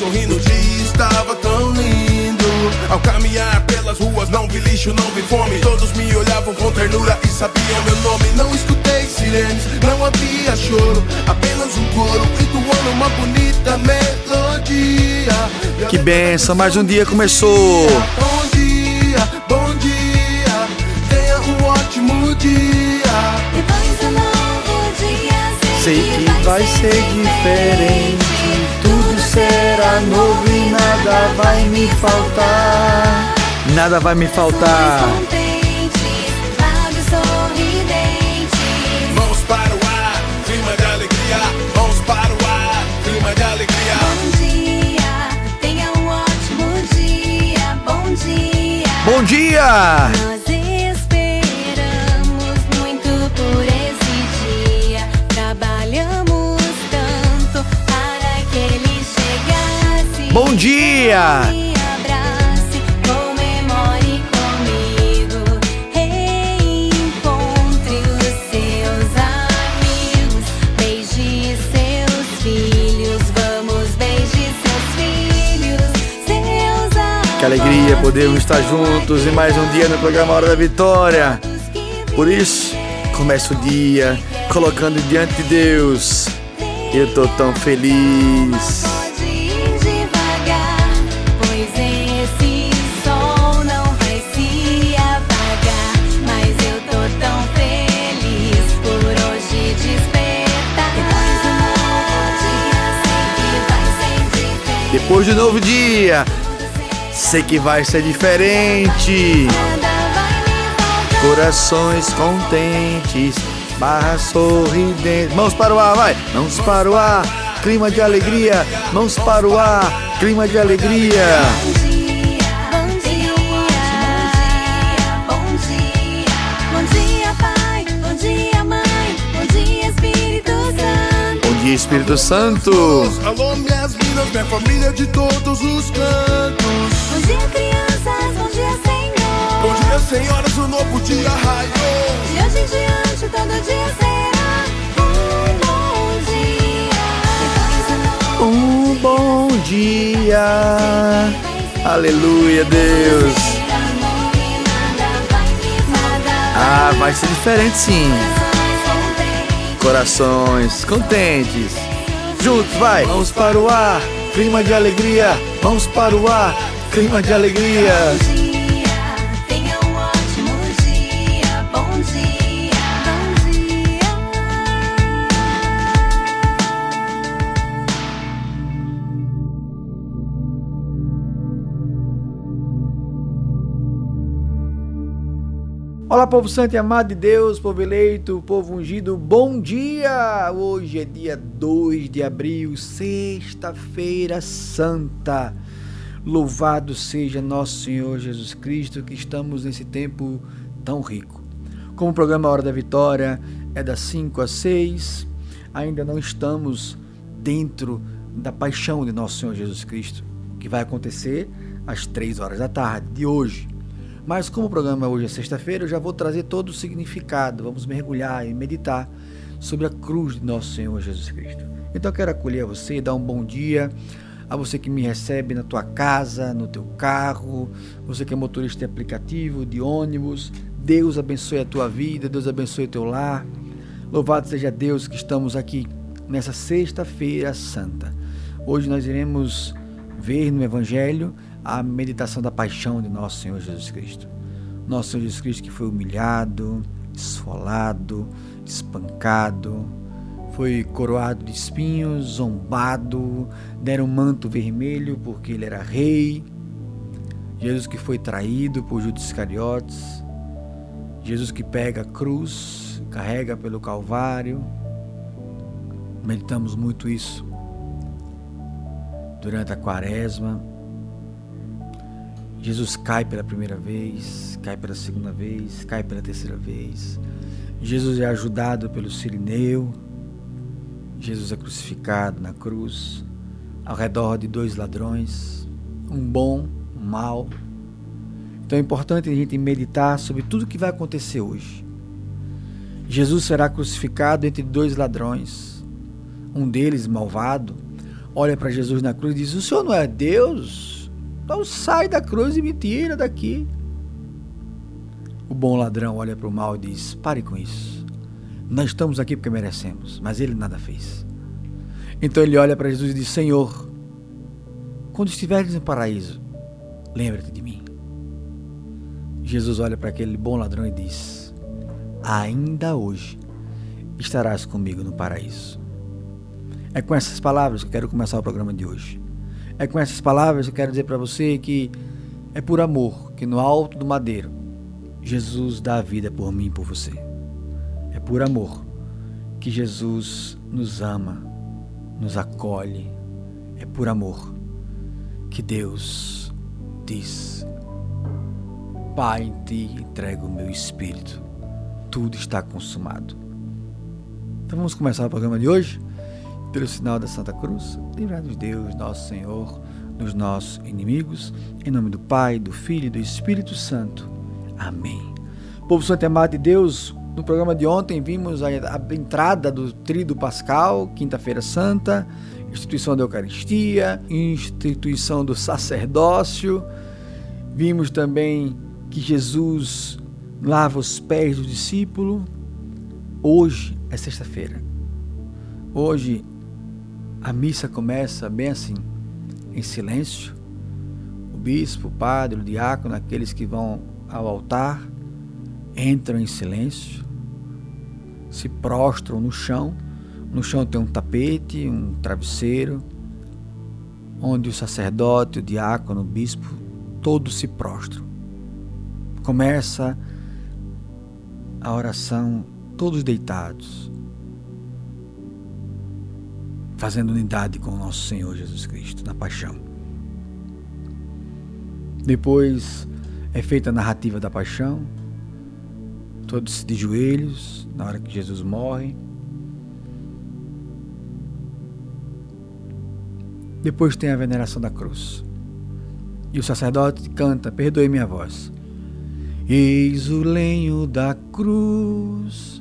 sorrindo. O dia estava tão lindo. Ao caminhar pelas ruas, não vi lixo, não vi fome. Todos me olhavam com ternura e sabiam meu nome. Não escutei sirenes, não havia choro. Apenas um coro entoando uma bonita melodia. Que benção, mais um dia começou. Bom dia, bom dia. Tenha um ótimo dia. Depois do novo dia, Sei que vai ser diferente. Será novo e nada vai me faltar. Nada vai me faltar. Mãos para o ar, clima de alegria. Mãos para o ar, clima de alegria. Bom dia, tenha um ótimo dia. Bom dia. Bom dia! Seus amigos. Que alegria podermos estar juntos em mais um dia no programa Hora da Vitória. Por isso, começa o dia colocando diante de Deus. Eu tô tão feliz. Depois do novo dia, sei que vai ser diferente. Corações contentes, barra sorridente. Mãos para o ar, vai! Mãos para o ar, clima de alegria. Mãos para o ar, clima de alegria. Bom dia, bom dia, bom dia, bom dia, Pai, bom dia, Mãe, bom dia, Espírito Santo. Bom dia, Espírito Santo. Alô, minhas minas, minha família de todos os cantos. Bom dia, crianças, bom dia, Senhor. Bom dia, senhoras, o novo dia raiou. De hoje em diante, todo dia será um bom dia. Um bom dia. Aleluia, Deus. Ah, vai ser diferente sim. Corações contentes. Juntos, vai. Mãos para o ar, clima de alegria. Mãos para o ar, clima de alegria. Olá, povo santo e amado de Deus, povo eleito, povo ungido, bom dia! Hoje é dia 2 de abril, sexta-feira santa. Louvado seja nosso Senhor Jesus Cristo, que estamos nesse tempo tão rico. Como o programa Hora da Vitória é das 5 às 6, ainda não estamos dentro da paixão de nosso Senhor Jesus Cristo, que vai acontecer às 3 horas da tarde de hoje. Mas como o programa hoje é sexta-feira, eu já vou trazer todo o significado. Vamos mergulhar e meditar sobre a cruz de nosso Senhor Jesus Cristo. Então eu quero acolher você dar um bom dia a você que me recebe na tua casa, no teu carro, você que é motorista de aplicativo, de ônibus. Deus abençoe a tua vida, Deus abençoe o teu lar. Louvado seja Deus que estamos aqui nessa sexta-feira santa. Hoje nós iremos ver no Evangelho a meditação da paixão de nosso Senhor Jesus Cristo. Nosso Senhor Jesus Cristo que foi humilhado, esfolado, espancado, foi coroado de espinhos, zombado, deram um manto vermelho porque ele era rei. Jesus que foi traído por Judas Iscariotes. Jesus que pega a cruz, carrega pelo Calvário. Meditamos muito isso durante a quaresma. Jesus cai pela primeira vez, cai pela segunda vez, cai pela terceira vez. Jesus é ajudado pelo Sirineu. Jesus é crucificado na cruz, ao redor de dois ladrões, um bom, um mau. Então é importante a gente meditar sobre tudo o que vai acontecer hoje. Jesus será crucificado entre dois ladrões. Um deles, malvado, olha para Jesus na cruz e diz: O Senhor não é Deus? Então sai da cruz e me tira daqui. O bom ladrão olha para o mal e diz: Pare com isso. Nós estamos aqui porque merecemos, mas ele nada fez. Então ele olha para Jesus e diz: Senhor, quando estiveres no paraíso, lembra-te de mim. Jesus olha para aquele bom ladrão e diz: Ainda hoje estarás comigo no paraíso. É com essas palavras que eu quero começar o programa de hoje. É com essas palavras que eu quero dizer para você que é por amor que no alto do madeiro Jesus dá a vida por mim e por você. É por amor que Jesus nos ama, nos acolhe. É por amor que Deus diz: Pai, em ti entrego o meu espírito. Tudo está consumado. Então vamos começar o programa de hoje pelo sinal da Santa Cruz. Livrai-nos Deus, nosso Senhor, dos nossos inimigos. Em nome do Pai, do Filho e do Espírito Santo. Amém. Povo Santo amado de Deus, no programa de ontem vimos a, a entrada do Tríduo Pascal, Quinta-feira Santa, instituição da Eucaristia, instituição do sacerdócio. Vimos também que Jesus lava os pés do discípulo. Hoje é sexta-feira. Hoje a missa começa bem assim, em silêncio. O bispo, o padre, o diácono, aqueles que vão ao altar, entram em silêncio, se prostram no chão. No chão tem um tapete, um travesseiro, onde o sacerdote, o diácono, o bispo, todos se prostram. Começa a oração, todos deitados, fazendo unidade com o nosso Senhor Jesus Cristo na paixão. Depois é feita a narrativa da paixão, todos de joelhos, na hora que Jesus morre. Depois tem a veneração da cruz. E o sacerdote canta: Perdoe minha voz. Eis o lenho da cruz,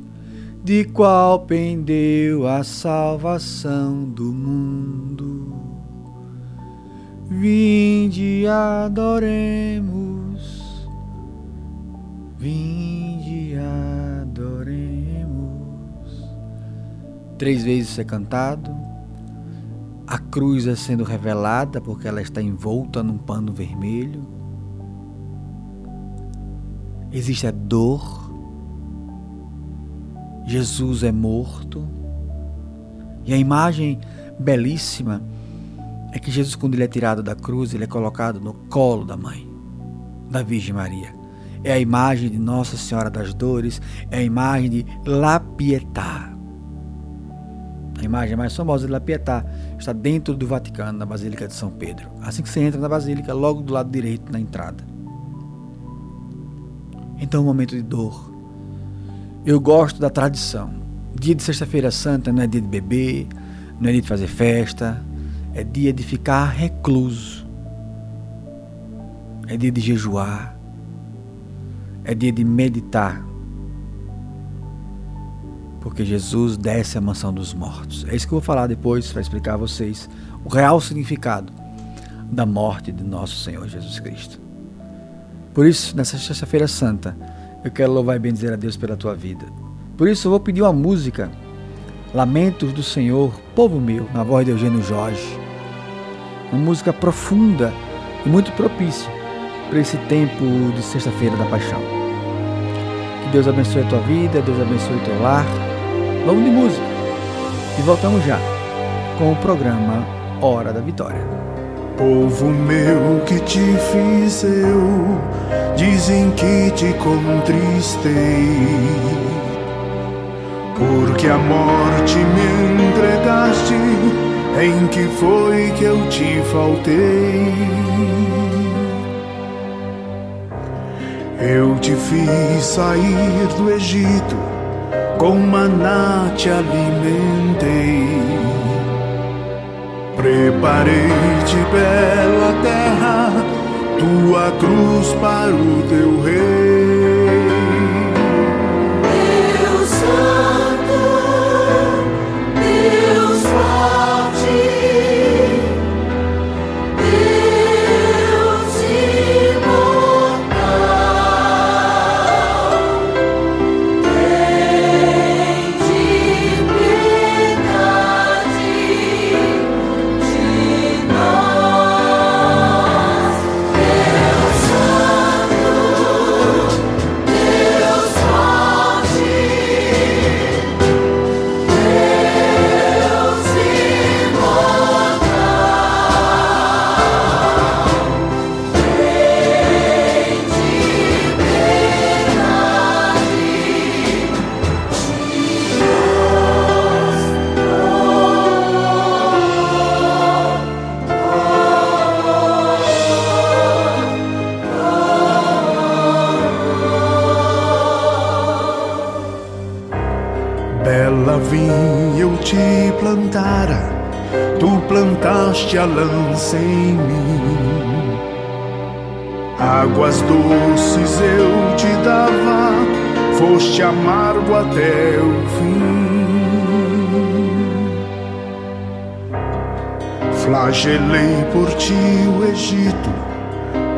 de qual pendeu a salvação do mundo. Vinde adoremos, vinde adoremos. Três vezes é cantado, a cruz é sendo revelada porque ela está envolta num pano vermelho. Existe a dor, Jesus é morto, e a imagem belíssima é que Jesus, quando ele é tirado da cruz, ele é colocado no colo da mãe, da Virgem Maria. É a imagem de Nossa Senhora das Dores, é a imagem de La Pietà. A imagem mais famosa de La Pietà está dentro do Vaticano, na Basílica de São Pedro. Assim que você entra na Basílica, logo do lado direito, na entrada. Então, um momento de dor. Eu gosto da tradição. Dia de Sexta-feira Santa não é dia de beber, não é dia de fazer festa, é dia de ficar recluso. É dia de jejuar. É dia de meditar. Porque Jesus desce à mansão dos mortos. É isso que eu vou falar depois para explicar a vocês o real significado da morte de nosso Senhor Jesus Cristo. Por isso, nessa Sexta-feira Santa, eu quero louvar e bendizer a Deus pela tua vida. Por isso, eu vou pedir uma música, Lamentos do Senhor, Povo Meu, na voz de Eugênio Jorge. Uma música profunda e muito propícia para esse tempo de Sexta-feira da Paixão. Que Deus abençoe a tua vida, Deus abençoe o teu lar. Vamos de música. E voltamos já com o programa Hora da Vitória. Povo meu que te fiz eu, dizem que te contristei, porque a morte me entregaste, em que foi que eu te faltei? Eu te fiz sair do Egito, com maná te alimentei. Preparei-te bela terra, tua cruz para o teu rei. Lança em mim. Águas doces eu te dava, foste amargo até o fim. Flagelei por ti o Egito,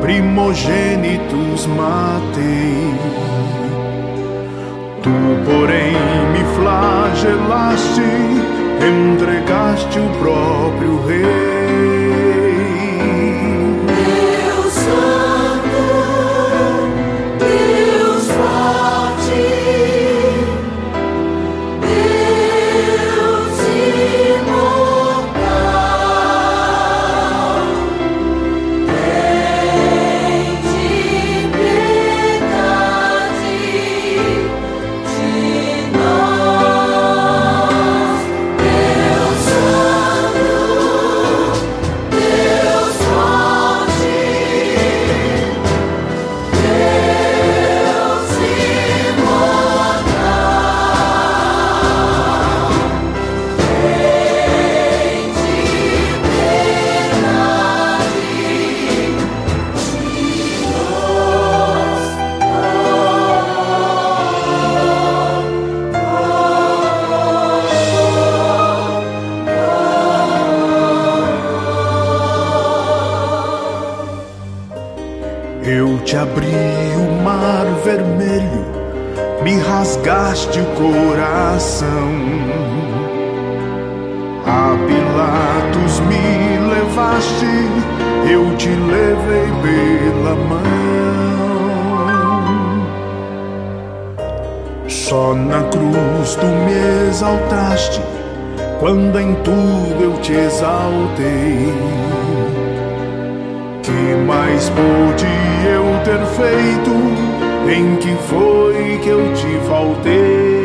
primogênitos matei. Tu, porém, me flagelaste, entregaste o próprio Rei. Te abri o mar vermelho, me rasgaste o coração. A Pilatos me levaste, eu te levei pela mão. Só na cruz tu me exaltaste, quando em tudo eu te exaltei. Que mais pude eu ter feito? Em que foi que eu te faltei?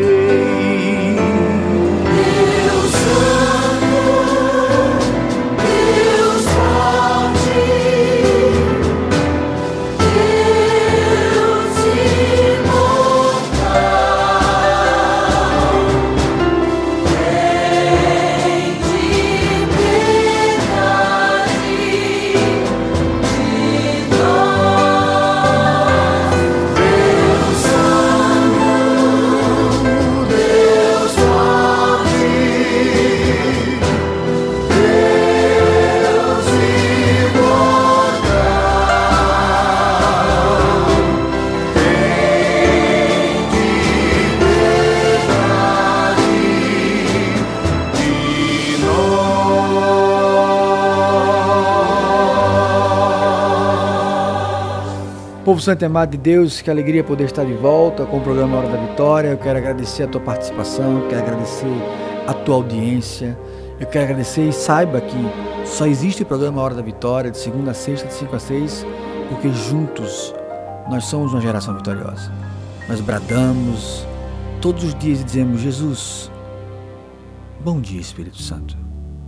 Povo santo e amado de Deus, que alegria poder estar de volta com o programa Hora da Vitória. Eu quero agradecer a tua participação, quero agradecer a tua audiência. Eu quero agradecer e saiba que só existe o programa Hora da Vitória, de segunda a sexta, de 5 a 6, porque juntos nós somos uma geração vitoriosa. Nós bradamos todos os dias e dizemos: Jesus, bom dia, Espírito Santo.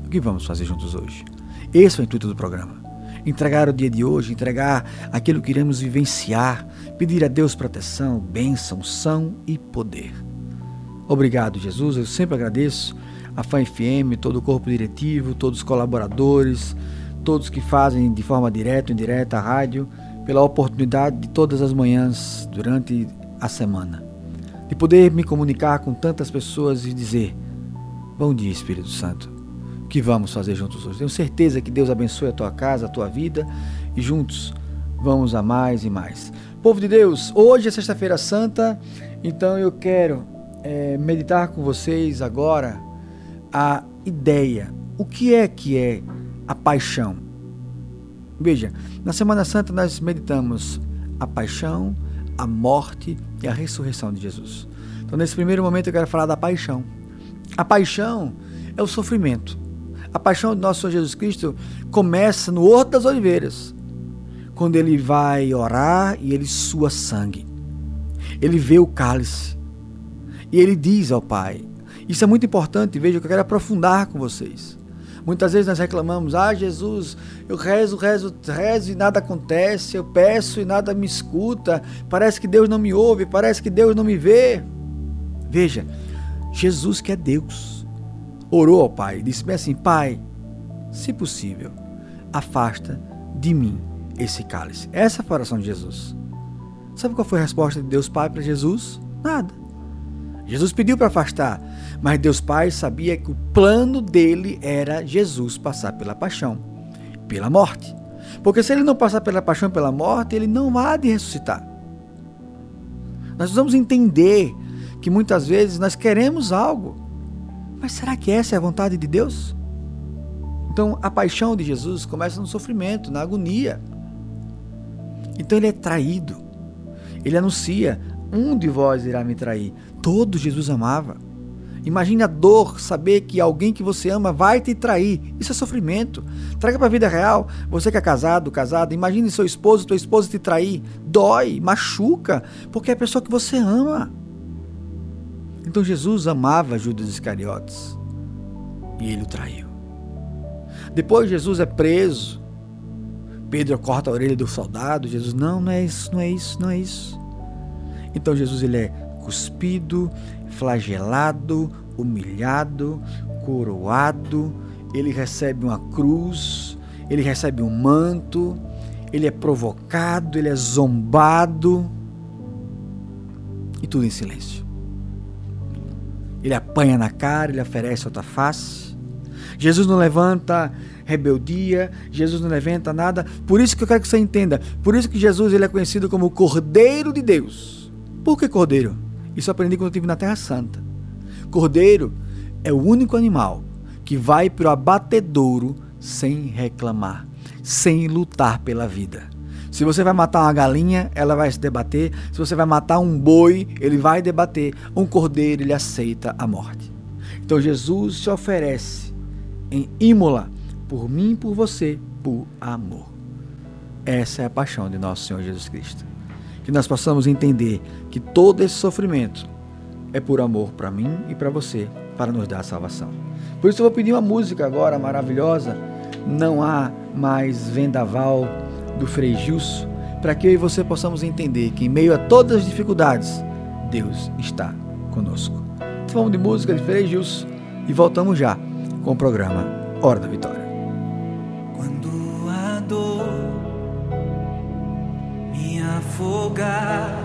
O que vamos fazer juntos hoje? Esse é o intuito do programa. Entregar o dia de hoje, entregar aquilo que iremos vivenciar, pedir a Deus proteção, bênção, são e poder. Obrigado, Jesus. Eu sempre agradeço a FAM FM, todo o corpo diretivo, todos os colaboradores, todos que fazem de forma direta ou indireta a rádio, pela oportunidade de todas as manhãs durante a semana, de poder me comunicar com tantas pessoas e dizer: Bom dia, Espírito Santo. Que vamos fazer juntos hoje? Tenho certeza que Deus abençoe a tua casa, a tua vida e juntos vamos a mais e mais. Povo de Deus, hoje é Sexta-feira Santa, então eu quero é, meditar com vocês agora a ideia. O que é que é a paixão? Veja, na Semana Santa nós meditamos a paixão, a morte e a ressurreição de Jesus. Então, nesse primeiro momento, eu quero falar da paixão. A paixão é o sofrimento. A paixão do nosso Senhor Jesus Cristo começa no Horto das Oliveiras, quando ele vai orar e ele sua sangue. Ele vê o cálice, e ele diz ao Pai. Isso é muito importante, veja, que eu quero aprofundar com vocês. Muitas vezes nós reclamamos: Ah, Jesus, eu rezo, rezo, rezo e nada acontece, eu peço e nada me escuta, parece que Deus não me ouve, parece que Deus não me vê. Veja, Jesus, que é Deus, orou ao Pai, disse bem assim: Pai, se possível, afasta de mim esse cálice. Essa foi a oração de Jesus. Sabe qual foi a resposta de Deus Pai para Jesus? Nada. Jesus pediu para afastar, mas Deus Pai sabia que o plano dele era Jesus passar pela paixão, pela morte. Porque se ele não passar pela paixão, pela morte, ele não há de ressuscitar. Nós precisamos entender que muitas vezes nós queremos algo, mas será que essa é a vontade de Deus? Então a paixão de Jesus começa no sofrimento, na agonia. Então ele é traído. Ele anuncia: um de vós irá me trair. Todo Jesus amava. Imagine a dor, saber que alguém que você ama vai te trair. Isso é sofrimento. Traga para a vida real. Você que é casado, casada, imagine seu esposo, tua esposa te trair. Dói, machuca, porque é a pessoa que você ama. Então Jesus amava Judas Iscariotes e ele o traiu. Depois Jesus é preso. Pedro corta a orelha do soldado. Jesus, não, não é isso, não é isso, não é isso. Então Jesus ele é cuspido, flagelado, humilhado, coroado, ele recebe uma cruz, ele recebe um manto, ele é provocado, ele é zombado e tudo em silêncio. Ele apanha na cara, ele oferece outra face. Jesus não levanta rebeldia, Jesus não levanta nada. Por isso que eu quero que você entenda. Por isso que Jesus ele é conhecido como o Cordeiro de Deus. Por que Cordeiro? Isso eu aprendi quando eu estive na Terra Santa. Cordeiro é o único animal que vai para o abatedouro sem reclamar, sem lutar pela vida. Se você vai matar uma galinha, ela vai se debater. Se você vai matar um boi, ele vai debater. Um cordeiro, ele aceita a morte. Então Jesus se oferece em Imola por mim e por você, por amor. Essa é a paixão de nosso Senhor Jesus Cristo que nós possamos entender que todo esse sofrimento é por amor para mim e para você, para nos dar a salvação. Por isso eu vou pedir uma música agora maravilhosa, Não Há Mais Vendaval, do Frei Gilson, para que eu e você possamos entender que em meio a todas as dificuldades, Deus está conosco. Então vamos de música de Frei Gilson e voltamos já com o programa Hora da Vitória. afogar.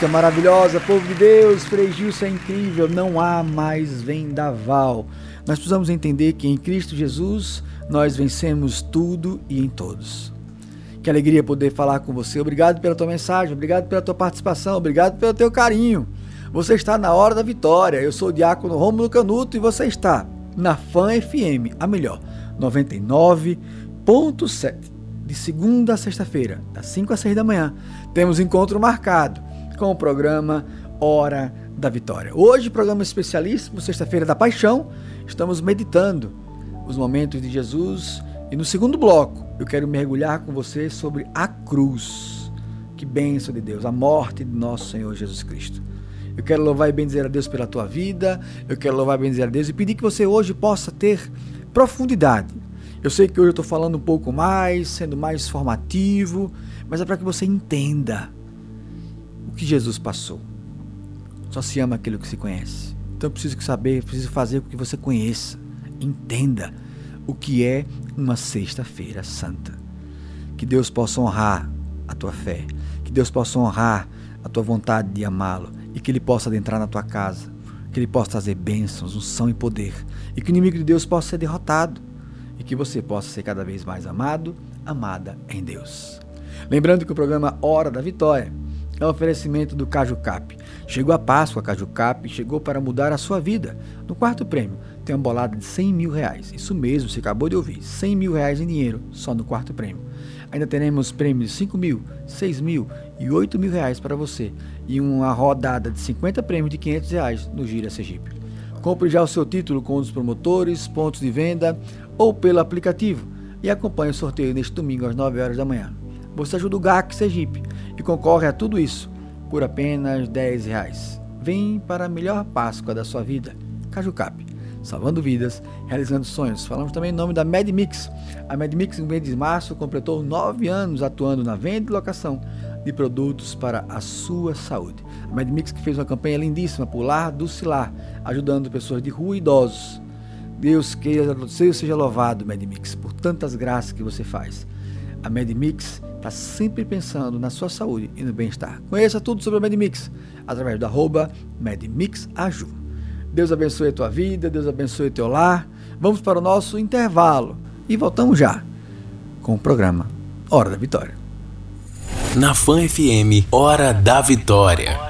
Música maravilhosa, povo de Deus, Frei Gilson é incrível, não há mais vendaval. Nós precisamos entender que em Cristo Jesus nós vencemos tudo e em todos. Que alegria poder falar com você. Obrigado pela tua mensagem, obrigado pela tua participação, obrigado pelo teu carinho. Você está na hora da vitória. Eu sou o diácono Rômulo Canuto e você está na Fan FM, a melhor, 99.7. De segunda a sexta-feira, das 5 às 6 da manhã, temos encontro marcado com o programa Hora da Vitória. Hoje, programa especialíssimo, sexta-feira da Paixão, estamos meditando os momentos de Jesus e no segundo bloco eu quero mergulhar com você sobre a cruz. Que bênção de Deus, a morte de nosso Senhor Jesus Cristo. Eu quero louvar e bendizer a Deus pela tua vida, eu quero louvar e bendizer a Deus e pedir que você hoje possa ter profundidade. Eu sei que hoje eu estou falando um pouco mais, sendo mais formativo, mas é para que você entenda que Jesus passou. Só se ama aquilo que se conhece. Então eu preciso saber, preciso fazer com que você conheça, entenda o que é uma sexta-feira santa. Que Deus possa honrar a tua fé, que Deus possa honrar a tua vontade de amá-lo e que ele possa adentrar na tua casa, que ele possa trazer bênçãos, unção e poder, e que o inimigo de Deus possa ser derrotado e que você possa ser cada vez mais amado, amada em Deus. Lembrando que o programa Hora da Vitória é um oferecimento do Caju Cap. Chegou a Páscoa, Caju Cap chegou para mudar a sua vida. No quarto prêmio tem uma bolada de 100 mil reais. Isso mesmo, você acabou de ouvir. 100 mil reais em dinheiro só no quarto prêmio. Ainda teremos prêmios de 5 mil, 6 mil e 8 mil reais para você. E uma rodada de 50 prêmios de 500 reais no Gira Sergipe. Compre já o seu título com os promotores, pontos de venda ou pelo aplicativo e acompanhe o sorteio neste domingo às 9 horas da manhã. Você ajuda o GAC Sergipe e concorre a tudo isso por apenas 10 reais. Vem para a melhor Páscoa da sua vida. Cajucap, salvando vidas, realizando sonhos. Falamos também em nome da MedMix. A MedMix, no mês de março, completou nove anos atuando na venda e locação de produtos para a sua saúde. A MedMix que fez uma campanha lindíssima por Lar do Cilar, ajudando pessoas de rua e idosos. Deus queira, seja louvado, MedMix, por tantas graças que você faz. A MedMix está sempre pensando na sua saúde e no bem-estar. Conheça tudo sobre a MedMix através do arroba MedMixAju. Deus abençoe a tua vida, Deus abençoe teu lar. Vamos para o nosso intervalo e voltamos já com o programa Hora da Vitória. Na Fan FM, Hora da Vitória.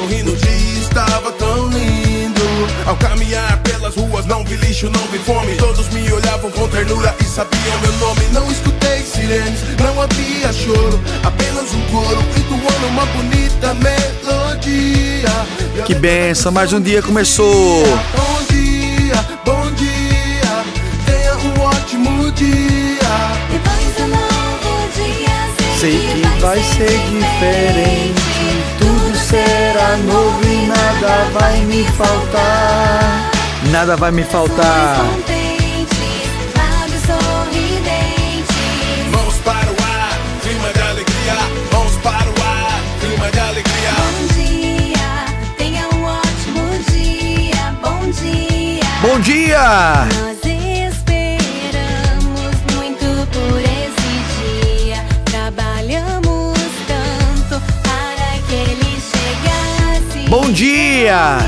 sorrindo. Dia estava tão lindo. Ao caminhar pelas ruas, não vi lixo, não vi fome. Todos me olhavam com ternura e sabiam meu nome. Não escutei sirenes, não havia choro. Apenas um coro entoando uma bonita melodia. Que benção, mais um dia começou. Bom dia, bom dia. Tenha um ótimo dia. Depois do novo dia, Sei que vai ser diferente. Será novo e nada vai me faltar. Nada vai me faltar. Mãos para o ar, clima de alegria. Mãos para o ar, clima de alegria. Bom dia, tenha um ótimo dia. Bom dia. Bom dia! Seus avós.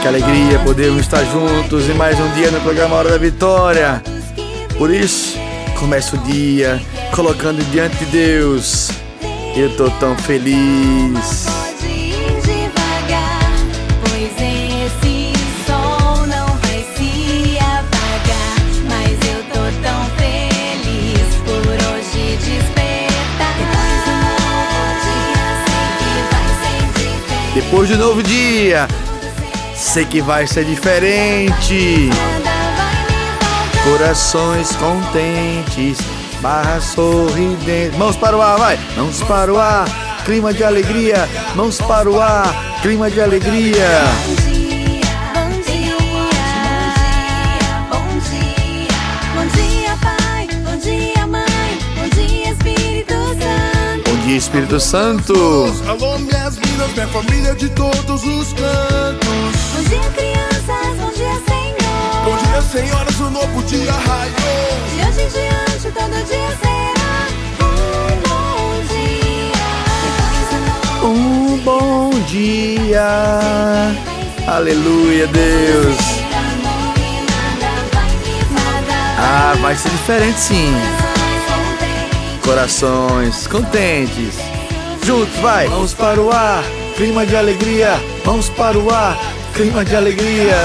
Que alegria podermos estar juntos em mais um dia no programa Hora da Vitória. Por isso, começa o dia colocando diante de Deus. Eu tô tão feliz. Depois de novo dia, sei que vai ser diferente. Corações contentes, barra sorridente. Mãos para o ar, vai! Mãos para o ar, clima de alegria. Mãos para o ar, clima de alegria. Bom dia, bom dia, bom dia, bom dia, Pai, bom dia, Mãe, bom dia, Espírito Santo. Bom dia, Espírito Santo. Alô, minas, minha família de todos os cantos. Bom dia, crianças, bom dia, Senhor. Bom dia, senhoras, o novo dia raiou. De hoje em diante, todo dia será um bom dia. Um bom dia. Aleluia, Deus. Ah, vai ser diferente sim. Corações contentes. Juntos, vai. Mãos para o ar, clima de alegria. Mãos para o ar, clima de alegria.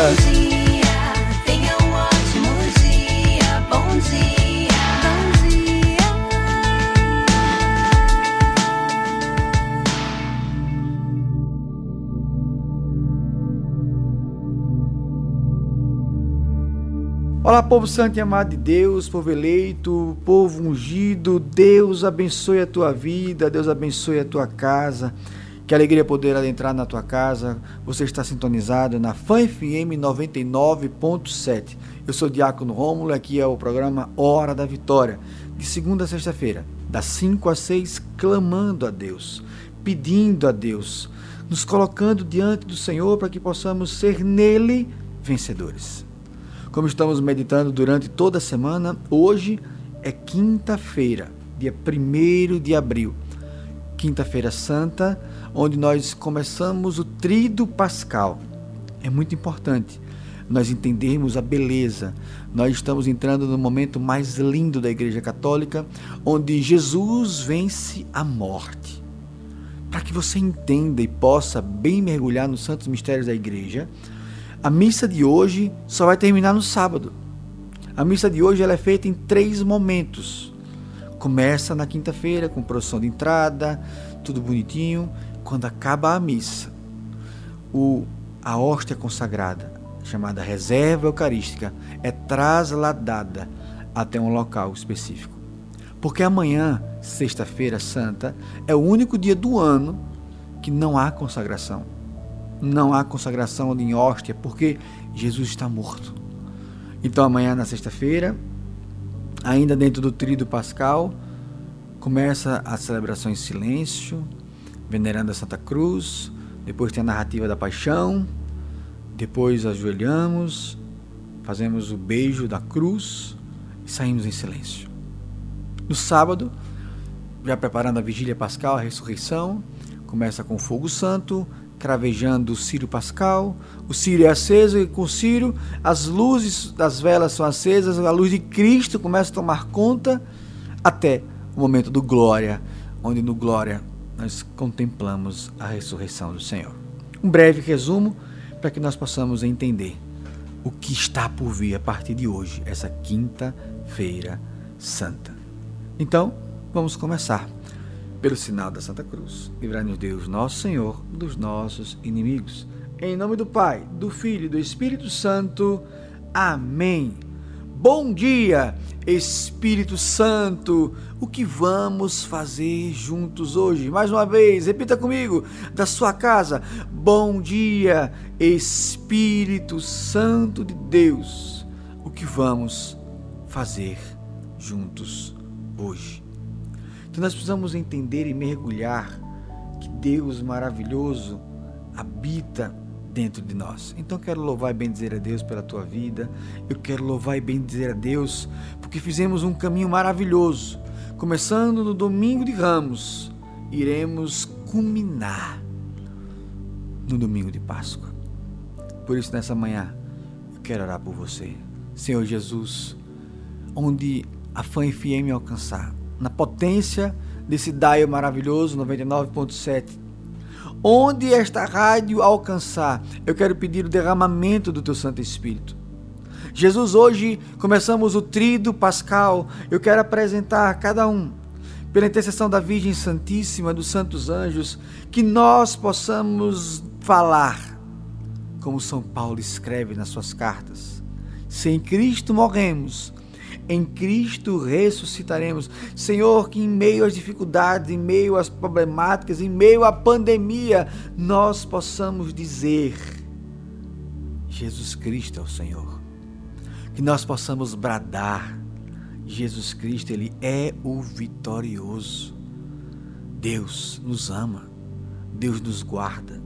Tenha um ótimo dia. Bom dia, bom dia. Olá, povo santo e amado de Deus, povo eleito, povo ungido, Deus abençoe a tua vida, Deus abençoe a tua casa. Que alegria poder adentrar na tua casa. Você está sintonizado na Fan FM 99.7. Eu sou Diácono Rômulo, aqui é o programa Hora da Vitória, de segunda a sexta-feira, das 5 às 6, clamando a Deus, pedindo a Deus, nos colocando diante do Senhor para que possamos ser nele vencedores. Como estamos meditando durante toda a semana, hoje é quinta-feira, dia 1 de abril, quinta-feira santa, onde nós começamos o trido pascal. É muito importante nós entendermos a beleza. Nós estamos entrando no momento mais lindo da Igreja Católica, onde Jesus vence a morte. Para que você entenda e possa bem mergulhar nos santos mistérios da Igreja, a missa de hoje só vai terminar no sábado. A missa de hoje ela é feita em três momentos. Começa na quinta-feira com procissão de entrada, tudo bonitinho. Quando acaba a missa, o, a hóstia consagrada, chamada reserva eucarística, é trasladada até um local específico. Porque amanhã, sexta-feira santa, é o único dia do ano que não há consagração. Não há consagração em hóstia, porque Jesus está morto. Então amanhã, na sexta-feira, ainda dentro do tríduo pascal, começa a celebração em silêncio, venerando a Santa Cruz, depois tem a narrativa da paixão, depois ajoelhamos, fazemos o beijo da cruz e saímos em silêncio. No sábado, já preparando a vigília pascal, a ressurreição, começa com fogo santo, cravejando o círio pascal. O círio é aceso e com o círio as luzes das velas são acesas, a luz de Cristo começa a tomar conta até o momento do glória, onde no glória nós contemplamos a ressurreição do Senhor. Um breve resumo para que nós possamos entender o que está por vir a partir de hoje, essa quinta-feira santa. Então, vamos começar pelo sinal da Santa Cruz. Livrai-nos Deus, nosso Senhor, dos nossos inimigos. Em nome do Pai, do Filho e do Espírito Santo. Amém. Bom dia, Espírito Santo. O que vamos fazer juntos hoje? Mais uma vez, repita comigo, da sua casa. Bom dia, Espírito Santo de Deus. O que vamos fazer juntos hoje? Então nós precisamos entender e mergulhar que Deus maravilhoso habita dentro de nós. Então quero louvar e bendizer a Deus pela tua vida. Eu quero louvar e bendizer a Deus porque fizemos um caminho maravilhoso. Começando no domingo de Ramos, iremos culminar no domingo de Páscoa. Por isso nessa manhã eu quero orar por você. Senhor Jesus, onde a Fã FM alcançar, na potência desse dial maravilhoso 99.7 Onde esta rádio alcançar, eu quero pedir o derramamento do teu Santo Espírito. Jesus, hoje começamos o trido pascal. Eu quero apresentar a cada um, pela intercessão da Virgem Santíssima, dos santos anjos, que nós possamos falar, como São Paulo escreve nas suas cartas. Sem Cristo morremos, em Cristo ressuscitaremos. Senhor, que em meio às dificuldades, em meio às problemáticas, em meio à pandemia, nós possamos dizer: Jesus Cristo é o Senhor. Que nós possamos bradar: Jesus Cristo, Ele é o vitorioso. Deus nos ama, Deus nos guarda.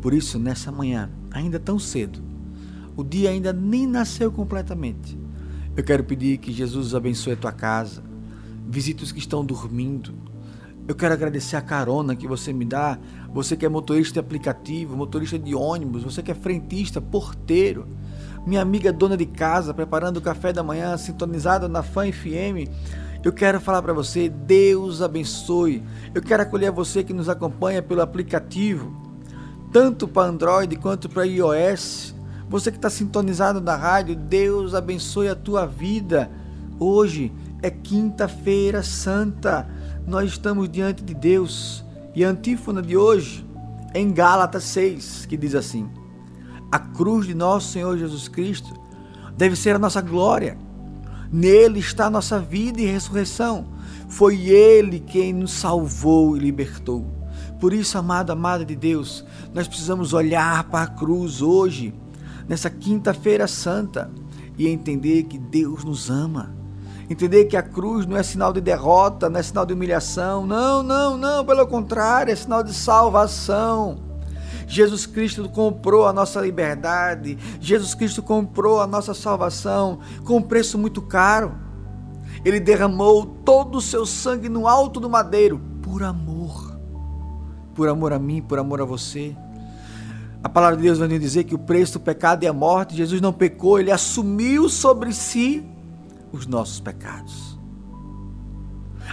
Por isso, nessa manhã, ainda tão cedo, o dia ainda nem nasceu completamente eu quero pedir que Jesus abençoe a tua casa, visite os que estão dormindo. Eu quero agradecer a carona que você me dá. Você que é motorista de aplicativo, motorista de ônibus, você que é frentista, porteiro, minha amiga dona de casa, preparando o café da manhã, sintonizada na Fã FM. Eu quero falar para você, Deus abençoe. Eu quero acolher você que nos acompanha pelo aplicativo, tanto para Android quanto para iOS. Você que está sintonizado na rádio, Deus abençoe a tua vida. Hoje é quinta-feira santa. Nós estamos diante de Deus. E a antífona de hoje é em Gálatas 6, que diz assim: A cruz de nosso Senhor Jesus Cristo deve ser a nossa glória. Nele está a nossa vida e ressurreição. Foi Ele quem nos salvou e libertou. Por isso, amado, amada de Deus, nós precisamos olhar para a cruz hoje nessa quinta-feira santa e entender que Deus nos ama Entender que a cruz não é sinal de derrota, não é sinal de humilhação. Não, não, não, pelo contrário, é sinal de salvação. Jesus Cristo comprou a nossa liberdade. Jesus Cristo comprou a nossa salvação com um preço muito caro. Ele derramou todo o seu sangue no alto do madeiro por amor. Por amor a mim, por amor a você. A palavra de Deus vai dizer que o preço do pecado é a morte. Jesus não pecou, ele assumiu sobre si os nossos pecados.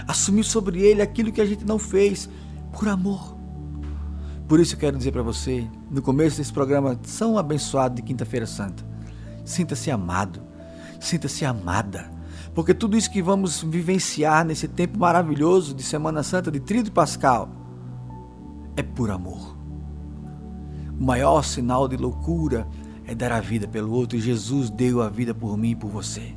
Assumiu sobre ele aquilo que a gente não fez por amor. Por isso eu quero dizer para você, no começo desse programa tão abençoado de Quinta-feira Santa, sinta-se amado, sinta-se amada, porque tudo isso que vamos vivenciar nesse tempo maravilhoso de Semana Santa, de Tríduo Pascal, é por amor. O maior sinal de loucura é dar a vida pelo outro, e Jesus deu a vida por mim e por você.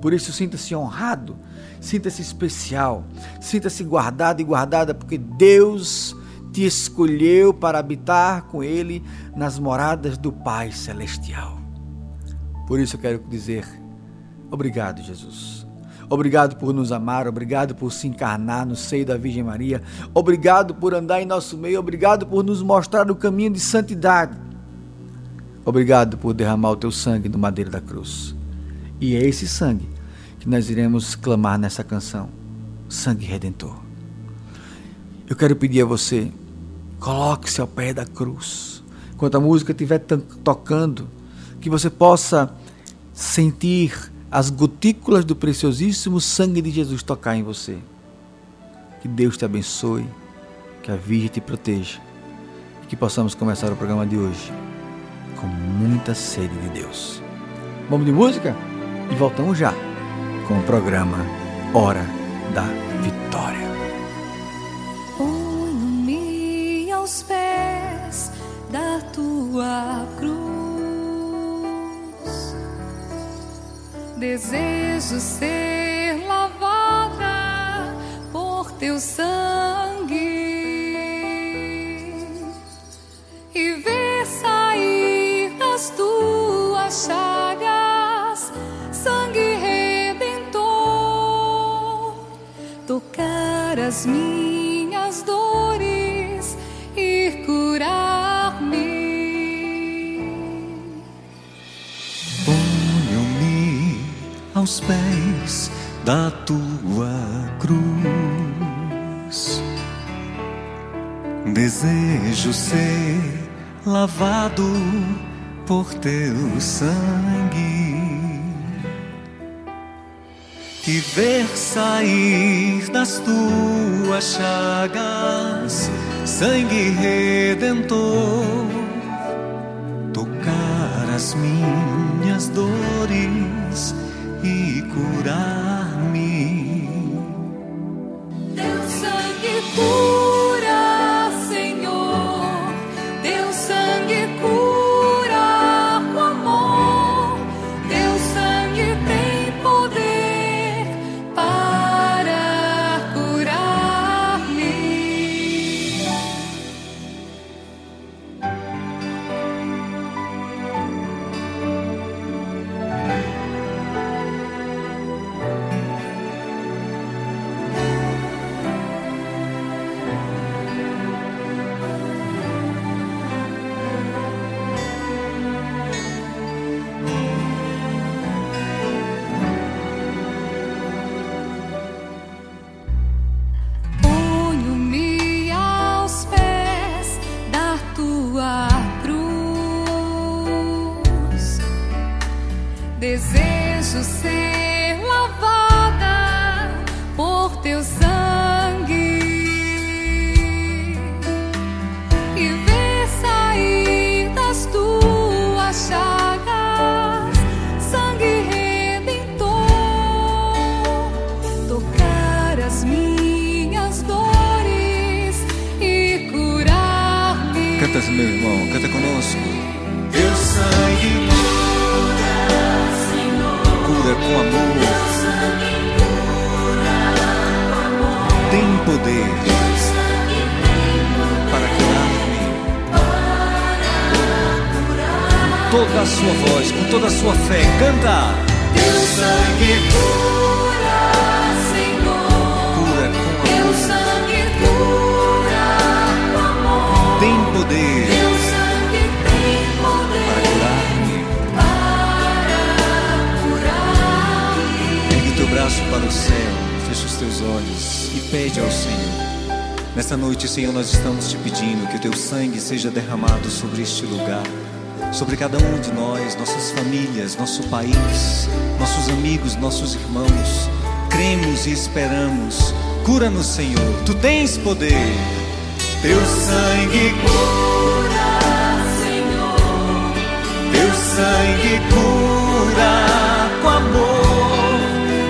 Por isso, sinta-se honrado, sinta-se especial, sinta-se guardado e guardada, porque Deus te escolheu para habitar com Ele nas moradas do Pai Celestial. Por isso eu quero dizer obrigado, Jesus. Obrigado por nos amar, obrigado por se encarnar no seio da Virgem Maria, obrigado por andar em nosso meio, obrigado por nos mostrar o caminho de santidade. Obrigado por derramar o teu sangue no madeiro da cruz. E é esse sangue que nós iremos clamar nessa canção: sangue redentor. Eu quero pedir a você, coloque-se ao pé da cruz. Enquanto a música estiver tocando, que você possa sentir as gotículas do preciosíssimo sangue de Jesus tocar em você. Que Deus te abençoe, que a Virgem te proteja e que possamos começar o programa de hoje com muita sede de Deus. Vamos de música? E voltamos já com o programa Hora da Vitória. Ponho-me aos pés da tua cruz. Desejo ser lavada por teu sangue e ver sair das tuas chagas sangue redentor, tocar as minhas aos pés da tua cruz. Desejo ser lavado por teu sangue. E ver sair das tuas chagas sangue redentor. Tocar as minhas dores e nosso país, nossos amigos, nossos irmãos. Cremos e esperamos. Cura-nos, Senhor. Tu tens poder. Teu sangue cura, Senhor. Teu sangue cura com amor.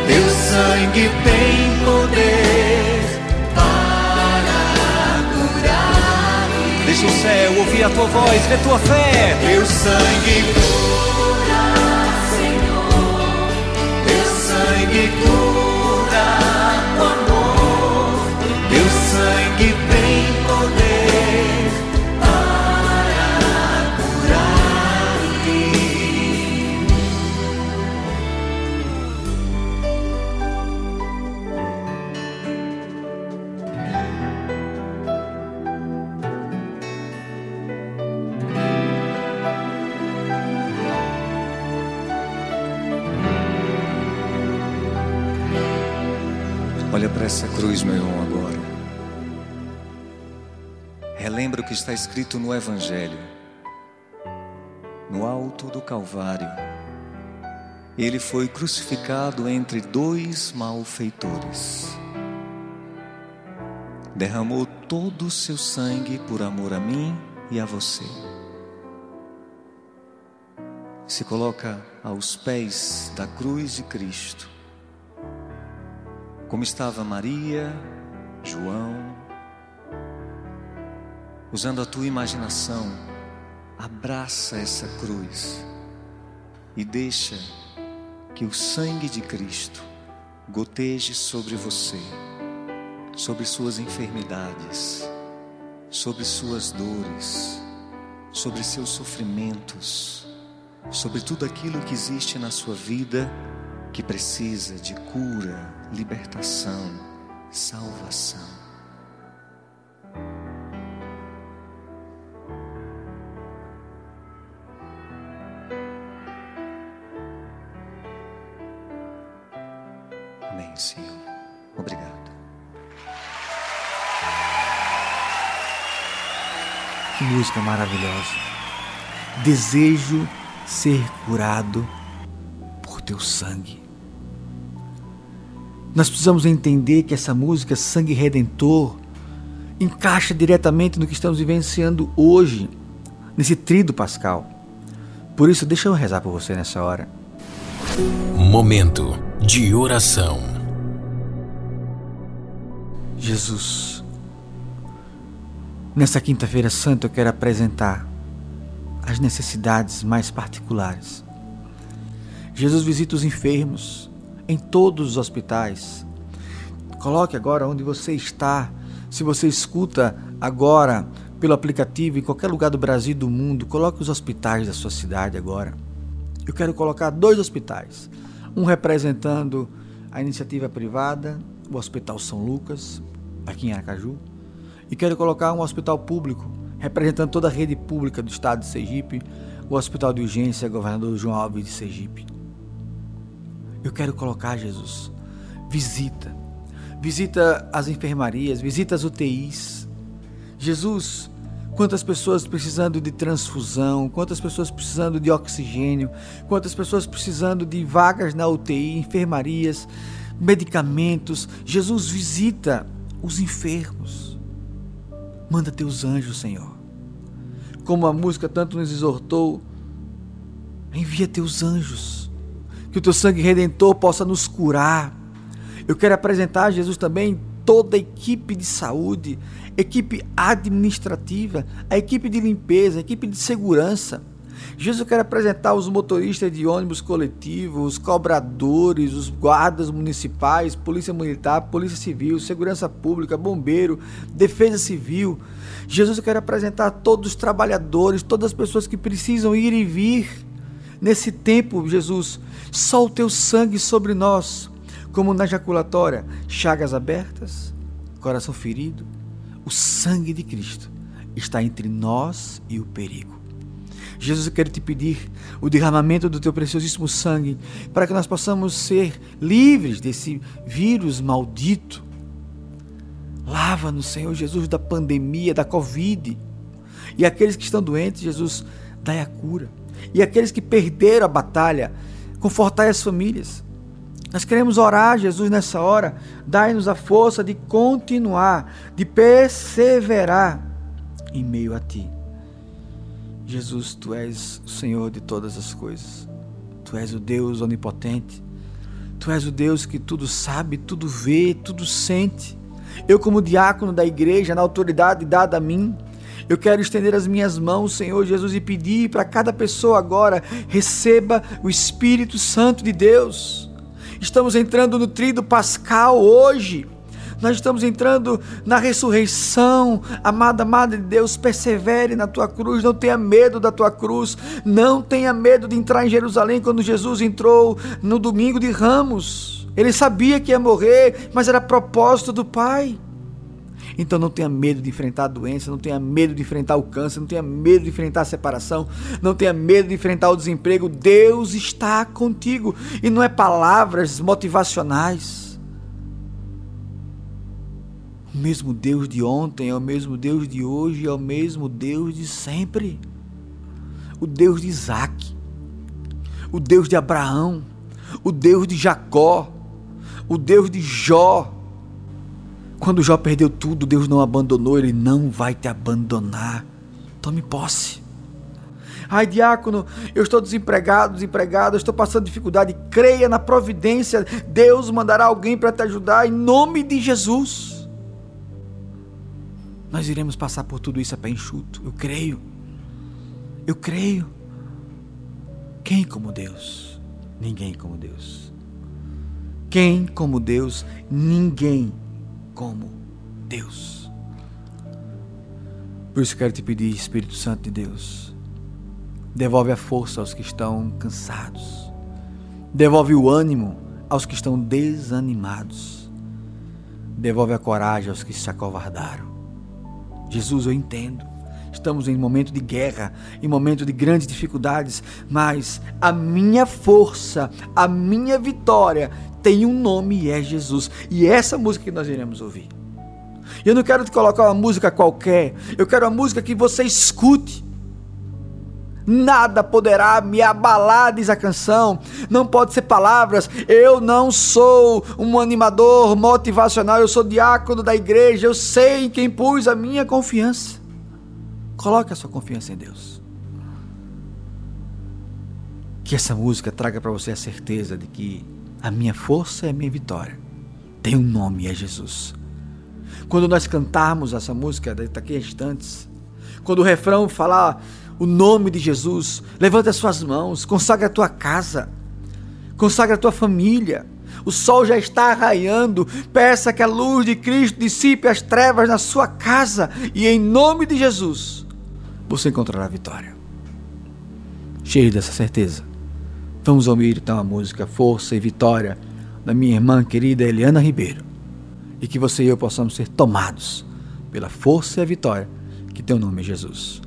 Teu sangue tem poder para curar. Deixa o céu ouvir a tua voz, ver tua fé. Teu sangue cura, sangue para essa cruz, meu irmão, agora. Relembra o que está escrito no Evangelho. No alto do Calvário, ele foi crucificado entre dois malfeitores. Derramou todo o seu sangue por amor a mim e a você. Se coloca aos pés da cruz de Cristo como estava Maria, João, usando a tua imaginação, abraça essa cruz e deixa que o sangue de Cristo goteje sobre você, sobre suas enfermidades, sobre suas dores, sobre seus sofrimentos, sobre tudo aquilo que existe na sua vida que precisa de cura, libertação, salvação. Amém, Senhor. Obrigado. Que música maravilhosa. Desejo ser curado por teu sangue. Nós precisamos entender que essa música, Sangue Redentor, encaixa diretamente no que estamos vivenciando hoje, nesse trido pascal. Por isso, deixa eu rezar por você nessa hora. Momento de oração. Jesus, nessa quinta-feira santa eu quero apresentar as necessidades mais particulares. Jesus visita os enfermos em todos os hospitais. Coloque agora onde você está. Se você escuta agora pelo aplicativo em qualquer lugar do Brasil e do mundo, coloque os hospitais da sua cidade agora. Eu quero colocar dois hospitais. Um representando a iniciativa privada, o Hospital São Lucas, aqui em Aracaju, e quero colocar um hospital público, representando toda a rede pública do estado de Sergipe, o Hospital de Urgência Governador João Alves de Sergipe. Eu quero colocar, Jesus, visita. Visita as enfermarias, visita as UTIs. Jesus, quantas pessoas precisando de transfusão, quantas pessoas precisando de oxigênio, quantas pessoas precisando de vagas na UTI, enfermarias, medicamentos. Jesus, visita os enfermos. Manda teus anjos, Senhor. Como a música tanto nos exortou, envia teus anjos que o teu sangue redentor possa nos curar. Eu quero apresentar a Jesus também toda a equipe de saúde, equipe administrativa, a equipe de limpeza, a equipe de segurança. Jesus, eu quero apresentar os motoristas de ônibus coletivo, os cobradores, os guardas municipais, polícia militar, polícia civil, segurança pública, bombeiro, defesa civil. Jesus, eu quero apresentar todos os trabalhadores, todas as pessoas que precisam ir e vir nesse tempo, Jesus, só o teu sangue sobre nós, como na jaculatória, chagas abertas, coração ferido, o sangue de Cristo está entre nós e o perigo. Jesus, eu quero te pedir o derramamento do teu preciosíssimo sangue para que nós possamos ser livres desse vírus maldito. Lava-nos, Senhor Jesus, da pandemia, da Covid. E aqueles que estão doentes, Jesus, dai a cura. E aqueles que perderam a batalha, confortai as famílias. Nós queremos orar, Jesus, nessa hora. Dai-nos a força de continuar, de perseverar em meio a Ti. Jesus, Tu és o Senhor de todas as coisas. Tu és o Deus onipotente. Tu és o Deus que tudo sabe, tudo vê, tudo sente. Eu, como diácono da igreja, na autoridade dada a mim, eu quero estender as minhas mãos, Senhor Jesus, e pedir para cada pessoa agora receba o Espírito Santo de Deus. Estamos entrando no trido pascal hoje. Nós estamos entrando na ressurreição. Amada, amada de Deus, persevere na tua cruz. Não tenha medo da tua cruz. Não tenha medo de entrar em Jerusalém quando Jesus entrou no domingo de Ramos. Ele sabia que ia morrer, mas era propósito do Pai. Então não tenha medo de enfrentar a doença, não tenha medo de enfrentar o câncer, não tenha medo de enfrentar a separação, não tenha medo de enfrentar o desemprego. Deus está contigo. E não é palavras motivacionais. O mesmo Deus de ontem é o mesmo Deus de hoje, é o mesmo Deus de sempre. O Deus de Isaac, o Deus de Abraão, o Deus de Jacó, o Deus de Jó quando Jó perdeu tudo, Deus não abandonou, ele não vai te abandonar. Tome posse. Ai, diácono, eu estou desempregado, desempregado, eu estou passando dificuldade. Creia na providência. Deus mandará alguém para te ajudar em nome de Jesus. Nós iremos passar por tudo isso a pé enxuto. Eu creio. Eu creio. Quem como Deus? Ninguém como Deus. Quem como Deus? Ninguém como Deus. Por isso quero te pedir, Espírito Santo de Deus, devolve a força aos que estão cansados, devolve o ânimo aos que estão desanimados, devolve a coragem aos que se acovardaram. Jesus, eu entendo. Estamos em momento de guerra, em momento de grandes dificuldades, mas a minha força, a minha vitória tem um nome e é Jesus. E é essa música que nós iremos ouvir. Eu não quero te colocar uma música qualquer, eu quero uma música que você escute. Nada poderá me abalar, diz a canção. Não pode ser palavras. Eu não sou um animador motivacional, eu sou diácono da igreja. Eu sei em quem pus a minha confiança. Coloque a sua confiança em Deus. Que essa música traga para você a certeza de que a minha força é a minha vitória. Tem um nome, é Jesus. Quando nós cantarmos essa música daqui a instantes, quando o refrão falar o nome de Jesus, levanta as suas mãos, consagra a tua casa, consagra a tua família. O sol já está raiando. Peça que a luz de Cristo dissipe as trevas na sua casa e em nome de Jesus você encontrará a vitória. Cheio dessa certeza, Vamos ouvir então a música Força e Vitória da minha irmã querida Eliana Ribeiro. E que você e eu possamos ser tomados pela força e a vitória que tem o nome é Jesus.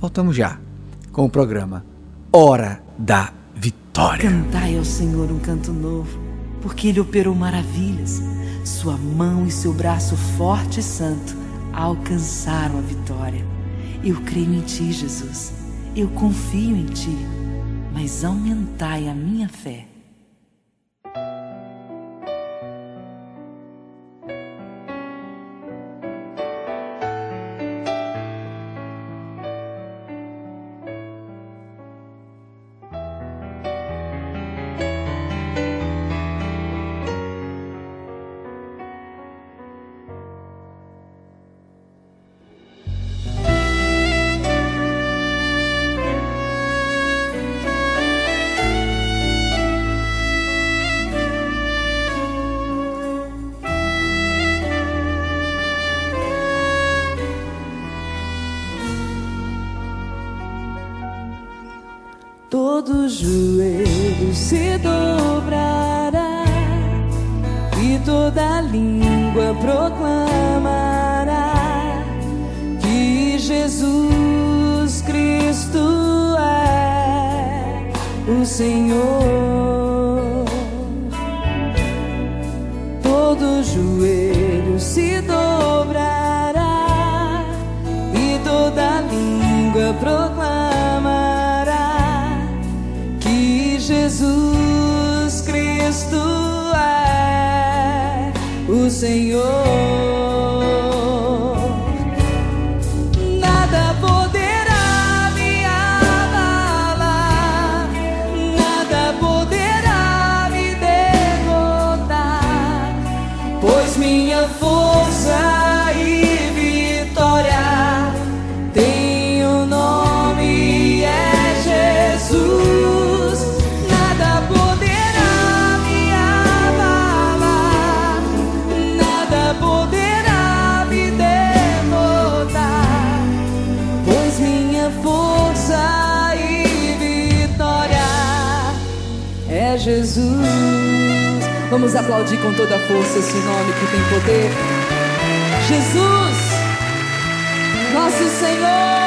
Voltamos já com o programa Hora da Vitória. Cantai ao Senhor um canto novo, porque Ele operou maravilhas. Sua mão e seu braço forte e santo alcançaram a vitória. Eu creio em Ti, Jesus. Eu confio em Ti mas aumentai a minha fé. Todo joelho se dobrará e toda língua proclamará que Jesus Cristo é o Senhor. Aplaudir com toda a força esse nome que tem poder. Jesus, nosso Senhor.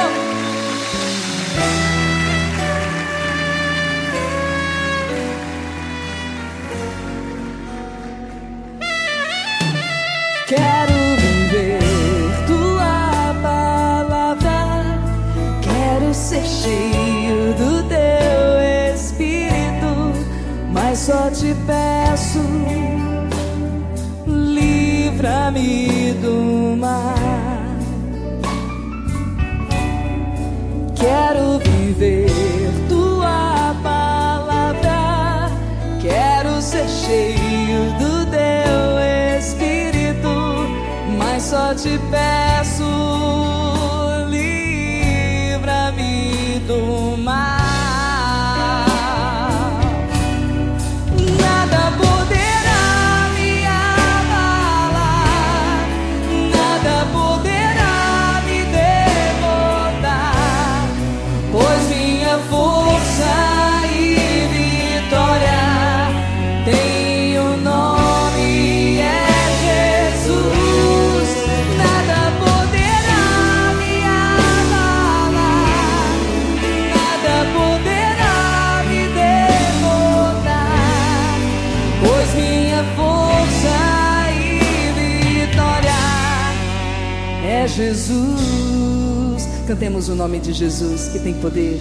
Cantemos o nome de Jesus que tem poder.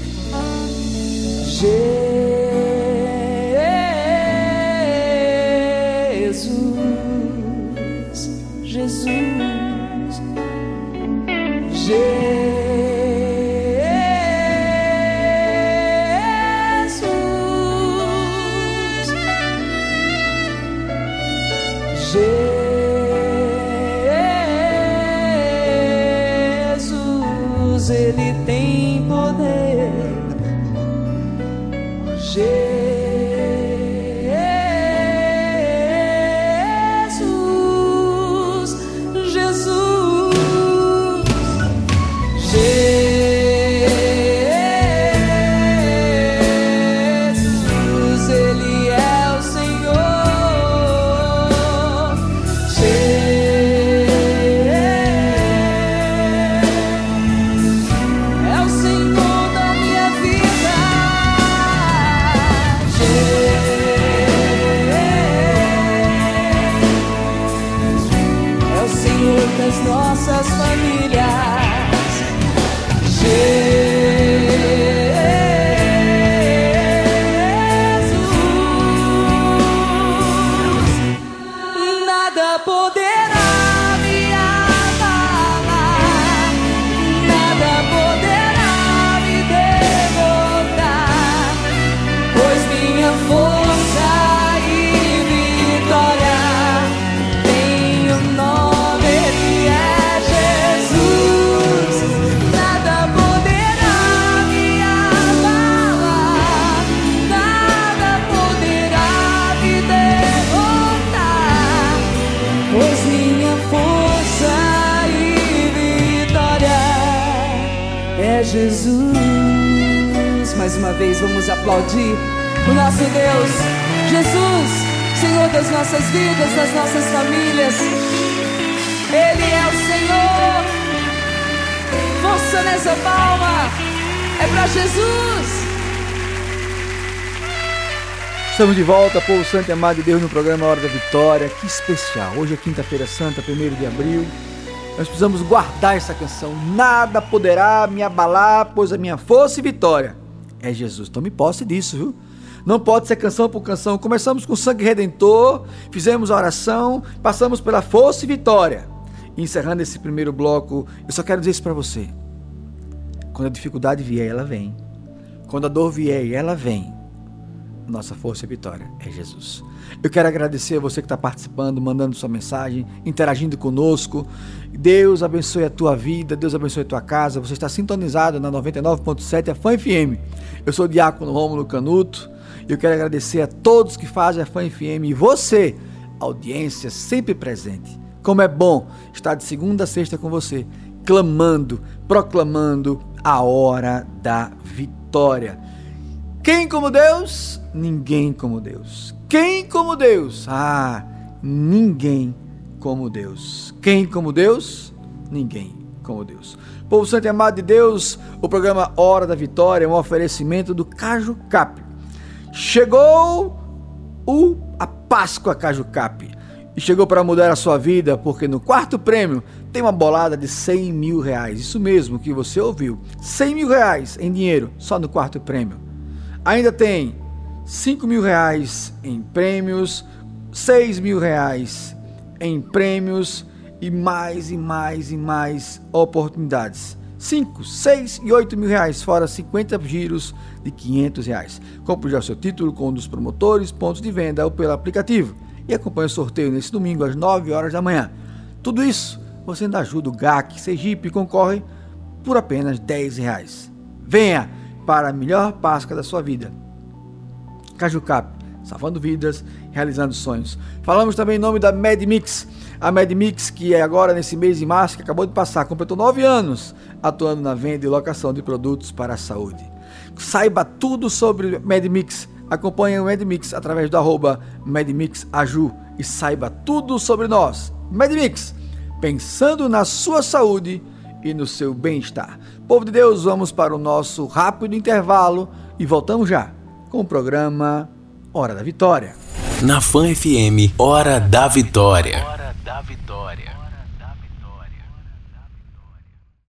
Jesus, Jesus, Jesus. Das nossas famílias. Aplaudir o nosso Deus, Jesus, Senhor das nossas vidas, das nossas famílias. Ele é o Senhor. Força nessa palma. É para Jesus. Estamos de volta, povo santo e amado de Deus, no programa Hora da Vitória. Que especial! Hoje é quinta-feira santa, 1 de abril. Nós precisamos guardar essa canção. Nada poderá me abalar, pois a minha força e vitória é Jesus. Tome posse disso, viu? Não pode ser canção por canção. Começamos com sangue redentor, fizemos a oração, passamos pela força e vitória. E encerrando esse primeiro bloco, eu só quero dizer isso para você. Quando a dificuldade vier, ela vem. Quando a dor vier, ela vem nossa força e vitória é Jesus. Eu quero agradecer a você que está participando, mandando sua mensagem, interagindo conosco. Deus abençoe a tua vida, Deus abençoe a tua casa. Você está sintonizado na 99.7 a FM. Eu sou o Diácono Rômulo Canuto e eu quero agradecer a todos que fazem a Fã FM e você, audiência sempre presente. Como é bom estar de segunda a sexta com você, clamando, proclamando a hora da vitória. Quem como Deus? Ninguém como Deus. Quem como Deus? Ah, ninguém como Deus. Quem como Deus? Ninguém como Deus. Povo Santo e Amado de Deus, o programa Hora da Vitória é um oferecimento do Caju Cap. Chegou o, a Páscoa Caju Cap. E chegou para mudar a sua vida, porque no quarto prêmio tem uma bolada de 100 mil reais. Isso mesmo que você ouviu. 100 mil reais em dinheiro, só no quarto prêmio. Ainda tem 5 mil reais em prêmios, 6 mil reais em prêmios e mais e mais e mais oportunidades. 5, 6 e 8 mil reais, fora 50 giros de 500 reais. Compre já o seu título com um dos promotores, pontos de venda ou pelo aplicativo e acompanhe o sorteio nesse domingo às 9 horas da manhã. Tudo isso você ainda ajuda o GAC Sergipe concorre por apenas 10 reais. Venha! para a melhor Páscoa da sua vida. Cajucap, salvando vidas, realizando sonhos. Falamos também em nome da MedMix. A MedMix, que é agora nesse mês de março, que acabou de passar, completou nove anos atuando na venda e locação de produtos para a saúde. Saiba tudo sobre MedMix. Acompanhe o MedMix através do arroba MedMixAju e saiba tudo sobre nós. MedMix, pensando na sua saúde e no seu bem-estar. Povo de Deus, vamos para o nosso rápido intervalo e voltamos já com o programa Hora da Vitória. Na Fan FM, Hora da Vitória. Hora da Vitória.